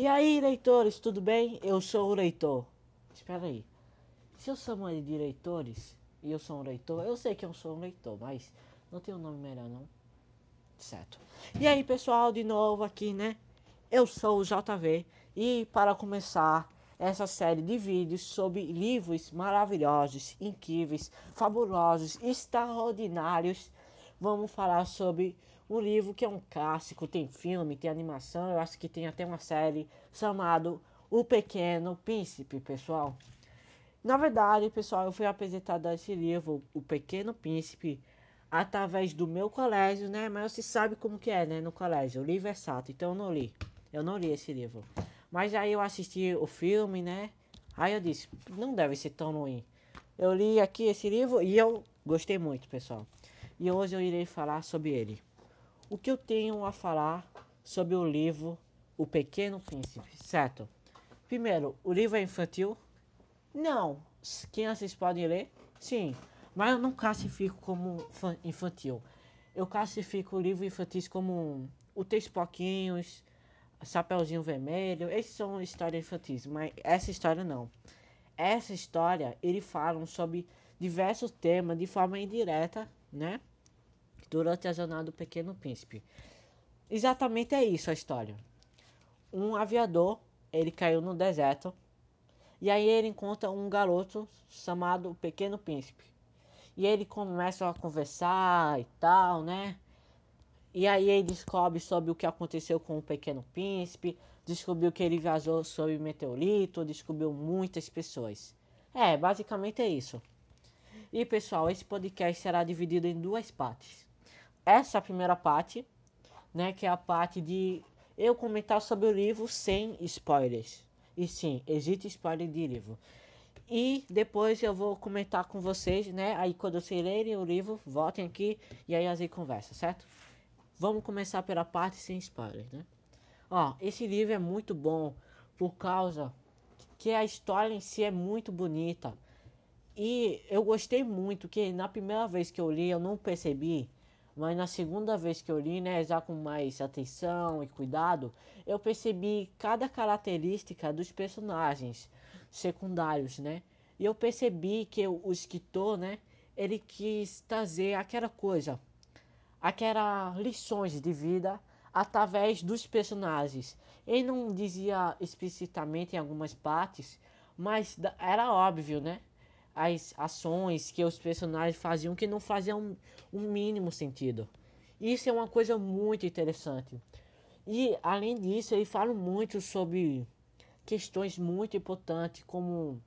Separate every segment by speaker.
Speaker 1: E aí, leitores, tudo bem? Eu sou o leitor. Espera aí. Se eu chamo ele de leitores e eu sou um leitor, eu sei que eu sou um leitor, mas não tem um nome melhor não. Certo. E aí, pessoal, de novo aqui, né? Eu sou o JV e para começar essa série de vídeos sobre livros maravilhosos, incríveis, fabulosos, extraordinários, vamos falar sobre um livro que é um clássico, tem filme, tem animação, eu acho que tem até uma série chamado O Pequeno Príncipe, pessoal. Na verdade, pessoal, eu fui apresentado a esse livro, O Pequeno Príncipe, através do meu colégio, né? Mas você sabe como que é, né? No colégio, o livro é chato, então eu não li. Eu não li esse livro. Mas aí eu assisti o filme, né? Aí eu disse, não deve ser tão ruim. Eu li aqui esse livro e eu gostei muito, pessoal. E hoje eu irei falar sobre ele. O que eu tenho a falar sobre o livro O Pequeno Príncipe, certo? Primeiro, o livro é infantil? Não. Crianças podem ler? Sim. Mas eu não classifico como infantil. Eu classifico o livro infantil como o Três Poquinhos, Chapeuzinho Vermelho. Esses são histórias infantis, mas essa história não. Essa história, ele fala sobre diversos temas de forma indireta, né? Durante a jornada do Pequeno Príncipe. Exatamente é isso a história. Um aviador, ele caiu no deserto, e aí ele encontra um garoto chamado Pequeno Príncipe. E ele começa a conversar e tal, né? E aí ele descobre sobre o que aconteceu com o Pequeno Príncipe, descobriu que ele viajou sobre meteorito, descobriu muitas pessoas. É, basicamente é isso. E pessoal, esse podcast será dividido em duas partes essa primeira parte, né, que é a parte de eu comentar sobre o livro sem spoilers. E sim, existe spoiler de livro. E depois eu vou comentar com vocês, né? Aí quando vocês lerem o livro, voltem aqui e aí a gente conversa, certo? Vamos começar pela parte sem spoiler, né? Ó, esse livro é muito bom por causa que a história em si é muito bonita. E eu gostei muito que na primeira vez que eu li eu não percebi mas na segunda vez que eu li, né, já com mais atenção e cuidado, eu percebi cada característica dos personagens secundários, né? E eu percebi que o escritor, né, ele quis trazer aquela coisa, aquelas lições de vida através dos personagens. Ele não dizia explicitamente em algumas partes, mas era óbvio, né? As ações que os personagens faziam que não faziam um, mínimo sentido. Isso é uma coisa muito interessante. E além disso, ele fala muito sobre questões muito importantes como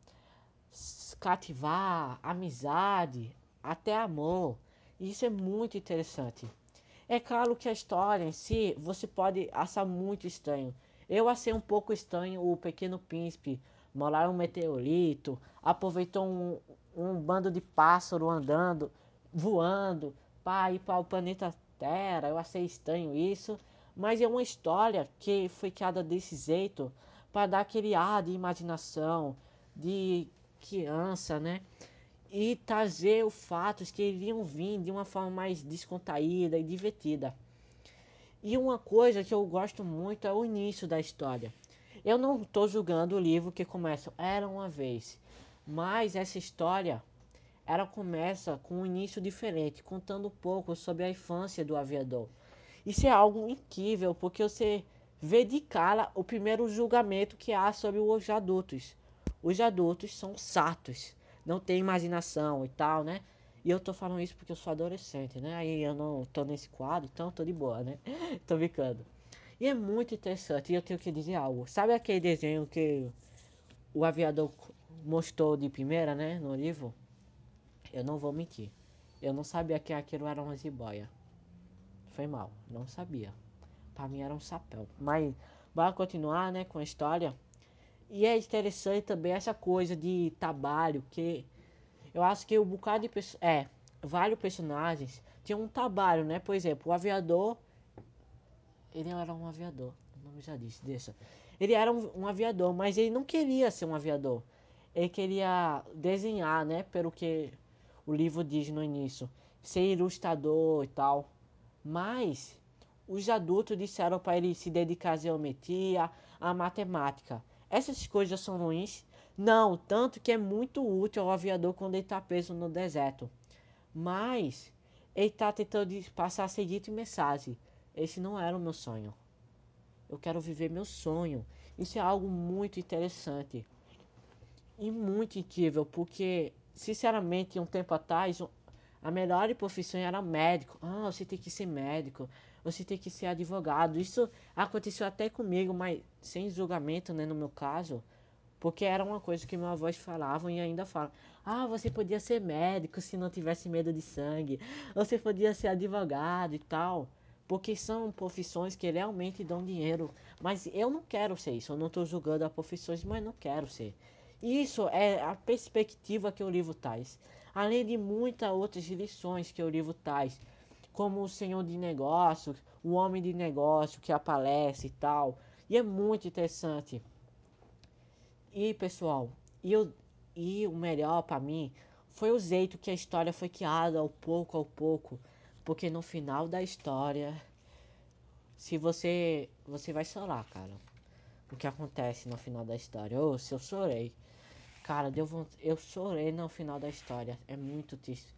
Speaker 1: cativar, amizade, até amor. Isso é muito interessante. É claro que a história em si você pode achar muito estranho. Eu achei um pouco estranho o Pequeno Príncipe morar um meteorito, aproveitou um, um bando de pássaro andando, voando, para ir para o planeta Terra. Eu achei estranho isso, mas é uma história que foi criada desse jeito para dar aquele ar de imaginação, de criança, né? E trazer os fatos que iriam vir de uma forma mais descontraída e divertida. E uma coisa que eu gosto muito é o início da história. Eu não estou julgando o livro que começa Era uma vez, mas essa história ela começa com um início diferente, contando um pouco sobre a infância do aviador. Isso é algo incrível, porque você vê de cara o primeiro julgamento que há sobre os adultos. Os adultos são satos, não têm imaginação e tal, né? E eu tô falando isso porque eu sou adolescente, né? Aí eu não tô nesse quadro, então tô de boa, né? tô brincando. E é muito interessante, e eu tenho que dizer algo. Sabe aquele desenho que o aviador mostrou de primeira, né, no livro? Eu não vou mentir. Eu não sabia que aquilo era uma jiboia. Foi mal, não sabia. Pra mim era um chapéu. Mas bora continuar, né, com a história. E é interessante também essa coisa de trabalho, que eu acho que o um bocado de. É, vários personagens tinham um trabalho, né? Por exemplo, o aviador ele era um aviador, o nome já disse, deixa. Ele era um, um, aviador, mas ele não queria ser um aviador. Ele queria desenhar, né? Pelo que o livro diz no início. Ser ilustrador e tal. Mas os adultos disseram para ele se dedicar à geometria, à matemática. Essas coisas são ruins? Não, tanto que é muito útil ao aviador quando ele está preso no deserto. Mas ele está tentando passar a seguinte mensagem: esse não era o meu sonho. Eu quero viver meu sonho. Isso é algo muito interessante e muito incrível, porque, sinceramente, um tempo atrás, a melhor profissão era médico. Ah, você tem que ser médico, você tem que ser advogado. Isso aconteceu até comigo, mas sem julgamento, né, no meu caso. Porque era uma coisa que meus avós falavam e ainda falam. Ah, você podia ser médico se não tivesse medo de sangue. Você podia ser advogado e tal. Porque são profissões que realmente dão dinheiro. Mas eu não quero ser isso. Eu não estou julgando as profissões, mas não quero ser. Isso é a perspectiva que o livro traz. Além de muitas outras lições que o livro traz. Como o senhor de negócio, o homem de negócio que aparece e tal. E é muito interessante. E pessoal, eu, e o melhor para mim foi o jeito que a história foi criada ao pouco ao pouco, porque no final da história, se você você vai chorar, cara. O que acontece no final da história? Oh, se eu chorei. Cara, deu eu chorei no final da história. É muito triste.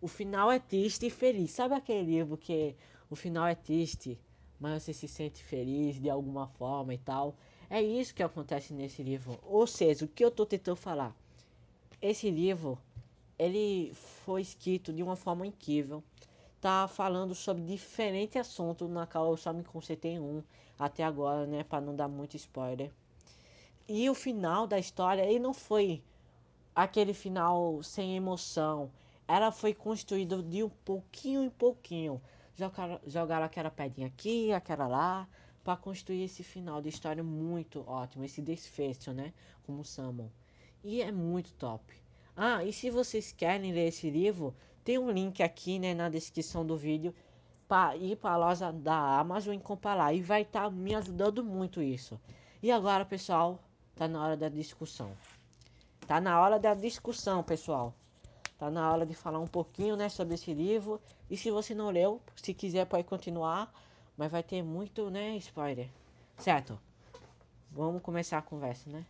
Speaker 1: O final é triste e feliz. Sabe aquele livro que o final é triste, mas você se sente feliz de alguma forma e tal? É isso que acontece nesse livro. Ou seja, o que eu tô tentando falar? Esse livro, ele foi escrito de uma forma incrível. Tá falando sobre diferentes assuntos, na qual eu só me concentrei em um até agora, né? Para não dar muito spoiler. E o final da história, ele não foi aquele final sem emoção. Ela foi construída de um pouquinho em pouquinho. Jogaram, aquela pedrinha aqui, aquela lá para construir esse final de história muito ótimo, esse desfecho, né? Como Salmon. E é muito top. Ah, e se vocês querem ler esse livro, tem um link aqui, né, na descrição do vídeo para ir para a loja da Amazon e comprar lá. E vai estar tá me ajudando muito isso. E agora, pessoal, tá na hora da discussão. Tá na hora da discussão, pessoal. Tá na hora de falar um pouquinho, né, sobre esse livro. E se você não leu, se quiser pode continuar mas vai ter muito, né, spoiler. Certo. Vamos começar a conversa, né?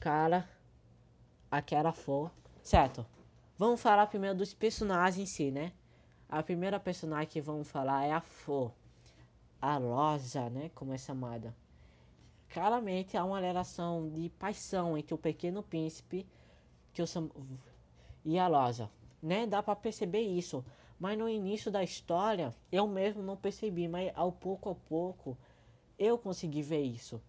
Speaker 1: Cara, aquela for. Certo. Vamos falar primeiro dos personagens em si, né? A primeira personagem que vamos falar é a Fo. A Rosa, né? Como é chamada. Claramente há uma relação de paixão entre o pequeno príncipe que eu e a Rosa, né? Dá para perceber isso. Mas no início da história, eu mesmo não percebi, mas ao pouco a pouco eu consegui ver isso.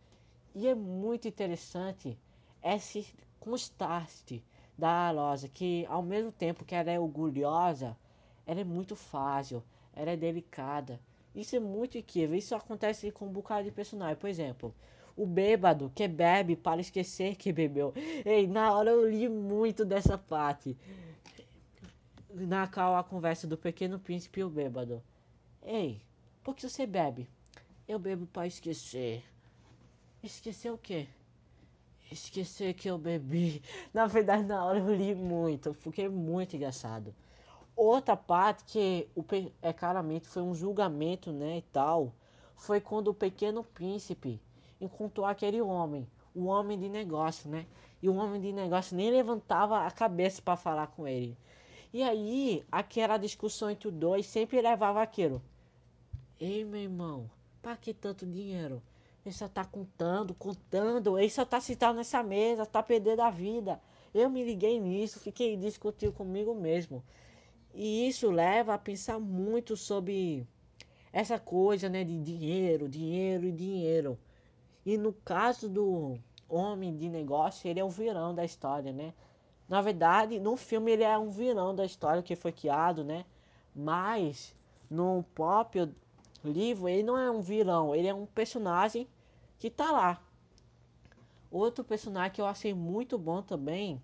Speaker 1: E é muito interessante esse contraste da Alosa, que ao mesmo tempo que ela é orgulhosa, ela é muito fácil, ela é delicada. Isso é muito incrível, isso acontece com um bocado de personagem. Por exemplo, o bêbado que bebe para esquecer que bebeu. Ei, na hora eu li muito dessa parte na qual a conversa do pequeno príncipe e o bêbado. Ei, por que você bebe? Eu bebo para esquecer. Esquecer o quê? Esquecer que eu bebi. Na verdade, na hora eu li muito, fiquei muito engraçado. Outra parte que o, é claramente foi um julgamento, né, e tal, foi quando o pequeno príncipe encontrou aquele homem, o homem de negócio, né? E o homem de negócio nem levantava a cabeça para falar com ele. E aí, aquela discussão entre os dois sempre levava aquilo. Ei, meu irmão, pra que tanto dinheiro? Ele só tá contando, contando, ele só tá sentado nessa mesa, tá perdendo a vida. Eu me liguei nisso, fiquei discutindo comigo mesmo. E isso leva a pensar muito sobre essa coisa, né, de dinheiro, dinheiro e dinheiro. E no caso do homem de negócio, ele é o virão da história, né? Na verdade, no filme ele é um vilão da história que foi criado, né? Mas no próprio livro ele não é um vilão, ele é um personagem que tá lá. Outro personagem que eu achei muito bom também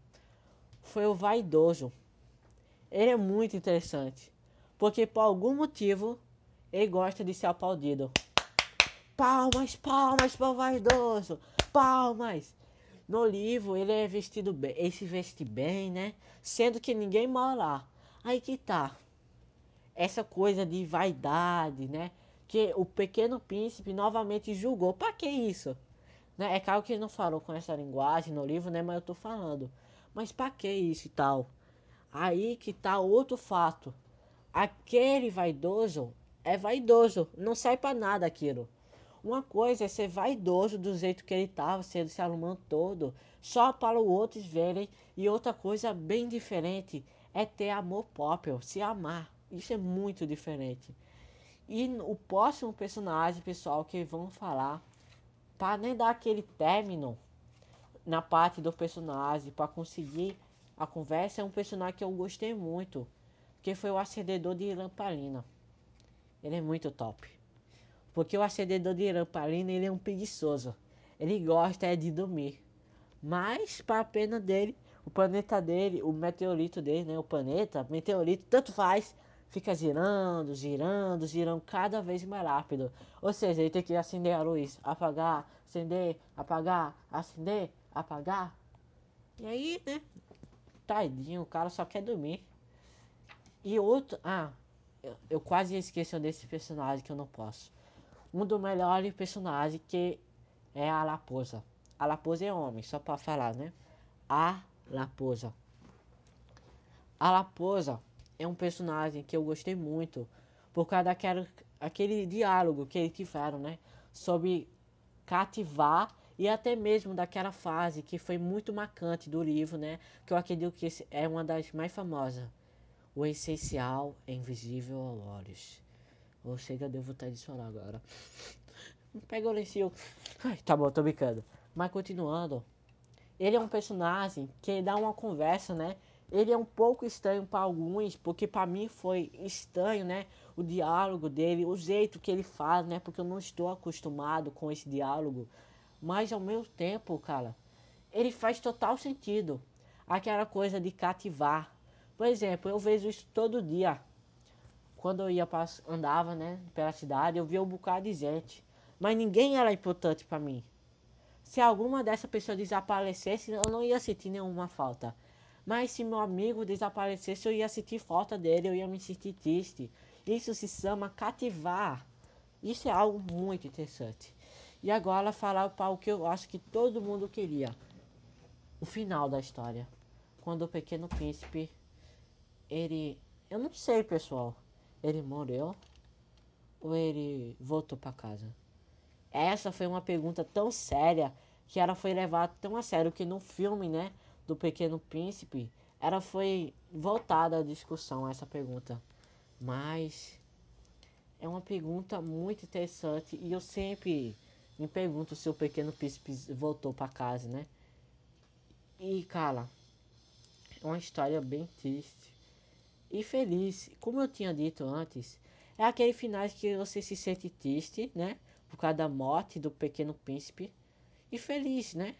Speaker 1: foi o Vaidoso. Ele é muito interessante, porque por algum motivo ele gosta de ser aplaudido. Palmas, palmas para o Vaidoso, palmas. No livro ele é vestido bem, ele se veste bem, né? Sendo que ninguém mora lá. Aí que tá. Essa coisa de vaidade, né? Que o pequeno príncipe novamente julgou. Pra que isso? Né? É claro que ele não falou com essa linguagem no livro, né? Mas eu tô falando. Mas pra que isso e tal? Aí que tá outro fato. Aquele vaidoso é vaidoso. Não sai pra nada aquilo. Uma coisa é ser vaidoso do jeito que ele tava, sendo se arrumando todo, só para os outros verem. E outra coisa bem diferente é ter amor próprio, se amar. Isso é muito diferente. E o próximo personagem, pessoal, que vão falar, para nem dar aquele término na parte do personagem, para conseguir a conversa, é um personagem que eu gostei muito, que foi o acendedor de lamparina. Ele é muito top. Porque o acendedor de lamparina, ele é um preguiçoso. Ele gosta de dormir. Mas, para a pena dele, o planeta dele, o meteorito dele, né? O planeta, meteorito, tanto faz fica girando, girando, girando cada vez mais rápido. Ou seja, ele tem que acender a luz, apagar, acender, apagar, acender, apagar. E aí, né? Tadinho, o cara só quer dormir. E outro. Ah, eu, eu quase esqueci desse personagem que eu não posso. Um dos melhores personagens que é a Raposa. A Raposa é homem, só pra falar, né? A Raposa. A Raposa é um personagem que eu gostei muito por causa daquele aquele diálogo que eles tiveram, né? Sobre cativar e até mesmo daquela fase que foi muito marcante do livro, né? Que eu acredito que é uma das mais famosas. O essencial é invisível aos olhos. Ou seja, eu devo estar de falar agora. Pega o lencinho. Ai, tá bom, tô brincando. Mas continuando. Ele é um personagem que dá uma conversa, né? Ele é um pouco estranho para alguns, porque para mim foi estranho, né? O diálogo dele, o jeito que ele faz, né? Porque eu não estou acostumado com esse diálogo. Mas ao mesmo tempo, cara, ele faz total sentido. Aquela coisa de cativar. Por exemplo, eu vejo isso todo dia. Quando eu ia pra, andava, né, pela cidade, eu via um bocado de gente. Mas ninguém era importante para mim. Se alguma dessa pessoa desaparecesse, eu não ia sentir nenhuma falta. Mas se meu amigo desaparecesse, eu ia sentir falta dele, eu ia me sentir triste. Isso se chama cativar. Isso é algo muito interessante. E agora falar para o que eu acho que todo mundo queria. O final da história. Quando o pequeno príncipe, ele... Eu não sei, pessoal. Ele morreu ou ele voltou para casa? Essa foi uma pergunta tão séria que ela foi levada tão a sério que no filme, né? Do Pequeno Príncipe, ela foi voltada à discussão essa pergunta. Mas é uma pergunta muito interessante e eu sempre me pergunto se o Pequeno Príncipe voltou para casa, né? E cara, é uma história bem triste e feliz. Como eu tinha dito antes, é aquele final que você se sente triste, né? Por causa da morte do Pequeno Príncipe e feliz, né?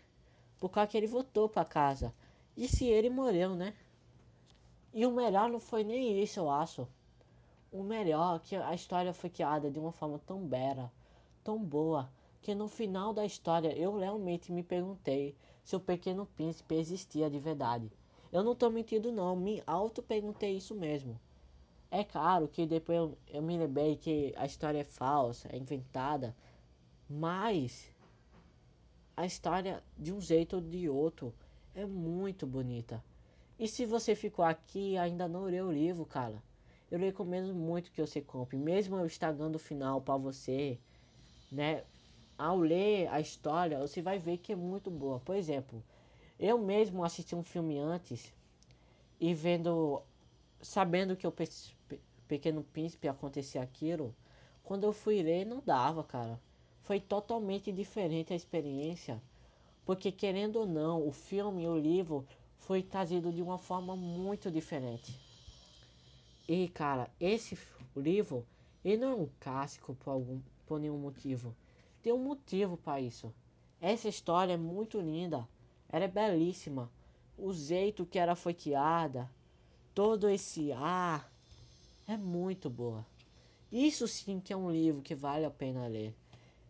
Speaker 1: Por causa que ele voltou para casa. E se ele morreu, né? E o melhor não foi nem isso, eu acho. O melhor é que a história foi criada de uma forma tão bela, tão boa, que no final da história eu realmente me perguntei se o Pequeno Príncipe existia de verdade. Eu não tô mentindo não, me auto-perguntei isso mesmo. É claro que depois eu, eu me lembrei que a história é falsa, é inventada, mas a história de um jeito ou de outro é muito bonita. E se você ficou aqui e ainda não leu o livro, cara, eu recomendo muito que você compre. Mesmo eu estragando o final para você, né? Ao ler a história, você vai ver que é muito boa. Por exemplo, eu mesmo assisti um filme antes e vendo, sabendo que o Pequeno Príncipe acontecia aquilo, quando eu fui ler não dava, cara. Foi totalmente diferente a experiência, porque querendo ou não, o filme e o livro foi trazido de uma forma muito diferente. E cara, esse livro, ele não é um clássico por algum por nenhum motivo. Tem um motivo para isso. Essa história é muito linda. Ela é belíssima. O jeito que ela foi criada, todo esse ar é muito boa. Isso sim que é um livro que vale a pena ler.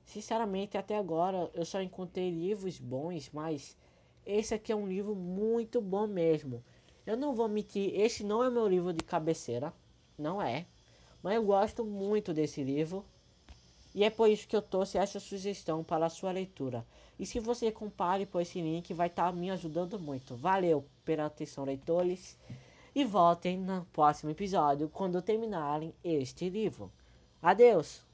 Speaker 1: Sinceramente, até agora eu só encontrei livros bons, mas esse aqui é um livro muito bom mesmo. Eu não vou mentir, esse não é meu livro de cabeceira, não é. Mas eu gosto muito desse livro E é por isso que eu trouxe essa sugestão para a sua leitura. E se você compare por esse link, vai estar tá me ajudando muito. Valeu pela atenção, leitores. E voltem no próximo episódio quando terminarem este livro. Adeus!